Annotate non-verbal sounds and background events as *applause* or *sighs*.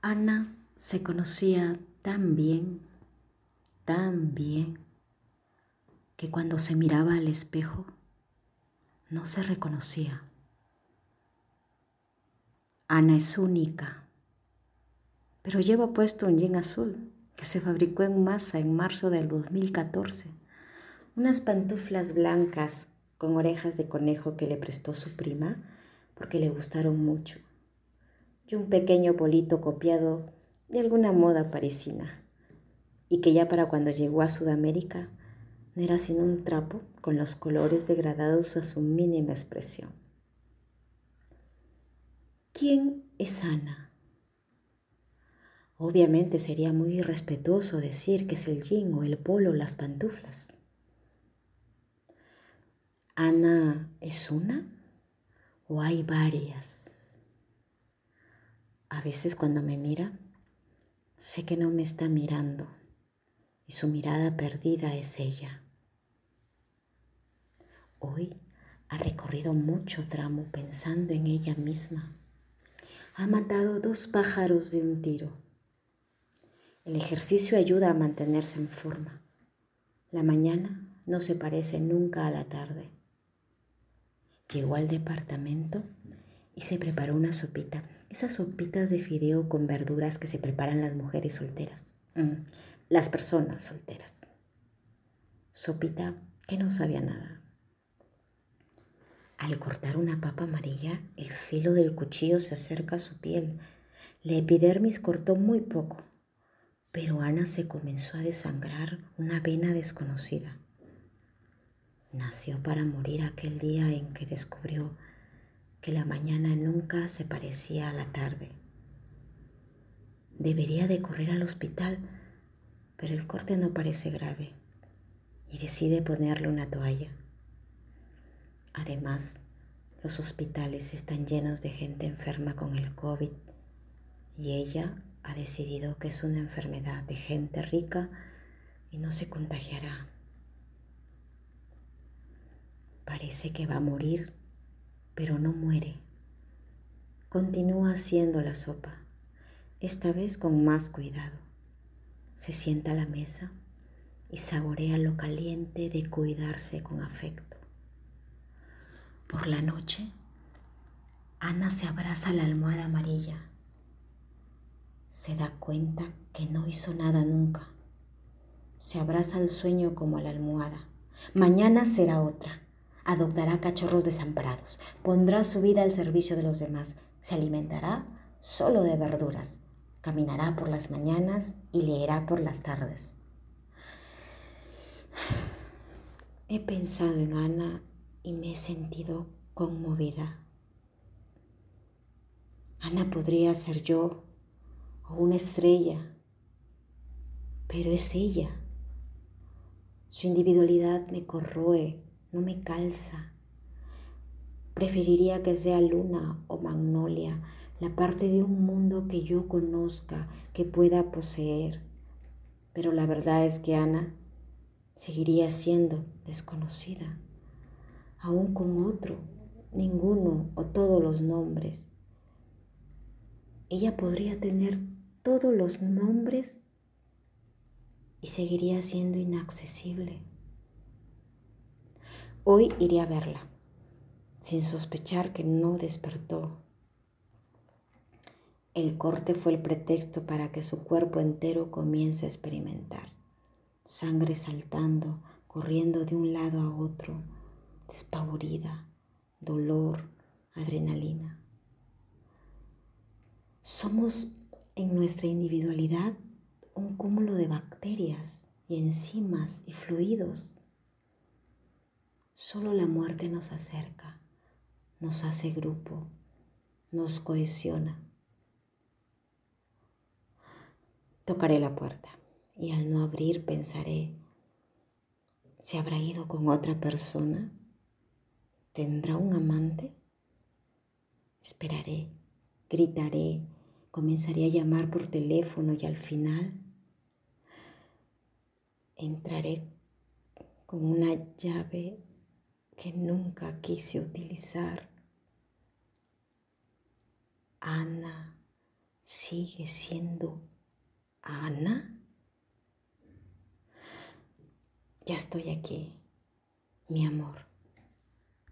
Ana se conocía tan bien, tan bien, que cuando se miraba al espejo no se reconocía. Ana es única, pero lleva puesto un jean azul que se fabricó en masa en marzo del 2014, unas pantuflas blancas con orejas de conejo que le prestó su prima porque le gustaron mucho, y un pequeño bolito copiado de alguna moda parisina, y que ya para cuando llegó a Sudamérica no era sino un trapo con los colores degradados a su mínima expresión. ¿Quién es Ana? Obviamente sería muy irrespetuoso decir que es el jean o el polo o las pantuflas. ¿Ana es una o hay varias? A veces cuando me mira, sé que no me está mirando y su mirada perdida es ella. Hoy ha recorrido mucho tramo pensando en ella misma. Ha matado dos pájaros de un tiro. El ejercicio ayuda a mantenerse en forma. La mañana no se parece nunca a la tarde. Llegó al departamento y se preparó una sopita. Esas sopitas de fideo con verduras que se preparan las mujeres solteras. Mm, las personas solteras. Sopita que no sabía nada. Al cortar una papa amarilla, el filo del cuchillo se acerca a su piel. La epidermis cortó muy poco, pero Ana se comenzó a desangrar una vena desconocida. Nació para morir aquel día en que descubrió que la mañana nunca se parecía a la tarde. Debería de correr al hospital, pero el corte no parece grave y decide ponerle una toalla. Además, los hospitales están llenos de gente enferma con el COVID y ella ha decidido que es una enfermedad de gente rica y no se contagiará. Parece que va a morir, pero no muere. Continúa haciendo la sopa, esta vez con más cuidado. Se sienta a la mesa y saborea lo caliente de cuidarse con afecto. Por la noche, Ana se abraza a la almohada amarilla. Se da cuenta que no hizo nada nunca. Se abraza al sueño como a la almohada. Mañana será otra. Adoptará cachorros desamparados. Pondrá su vida al servicio de los demás. Se alimentará solo de verduras. Caminará por las mañanas y leerá por las tardes. *sighs* He pensado en Ana y me he sentido conmovida. Ana podría ser yo o una estrella, pero es ella. Su individualidad me corroe, no me calza. Preferiría que sea luna o magnolia, la parte de un mundo que yo conozca, que pueda poseer. Pero la verdad es que Ana seguiría siendo desconocida aún con otro, ninguno o todos los nombres. Ella podría tener todos los nombres y seguiría siendo inaccesible. Hoy iré a verla, sin sospechar que no despertó. El corte fue el pretexto para que su cuerpo entero comience a experimentar. Sangre saltando, corriendo de un lado a otro, despavorida, dolor, adrenalina. Somos en nuestra individualidad un cúmulo de bacterias y enzimas y fluidos. Solo la muerte nos acerca, nos hace grupo, nos cohesiona. Tocaré la puerta y al no abrir pensaré, ¿se habrá ido con otra persona? ¿Tendrá un amante? Esperaré, gritaré, comenzaré a llamar por teléfono y al final entraré con una llave que nunca quise utilizar. Ana, sigue siendo Ana. Ya estoy aquí, mi amor.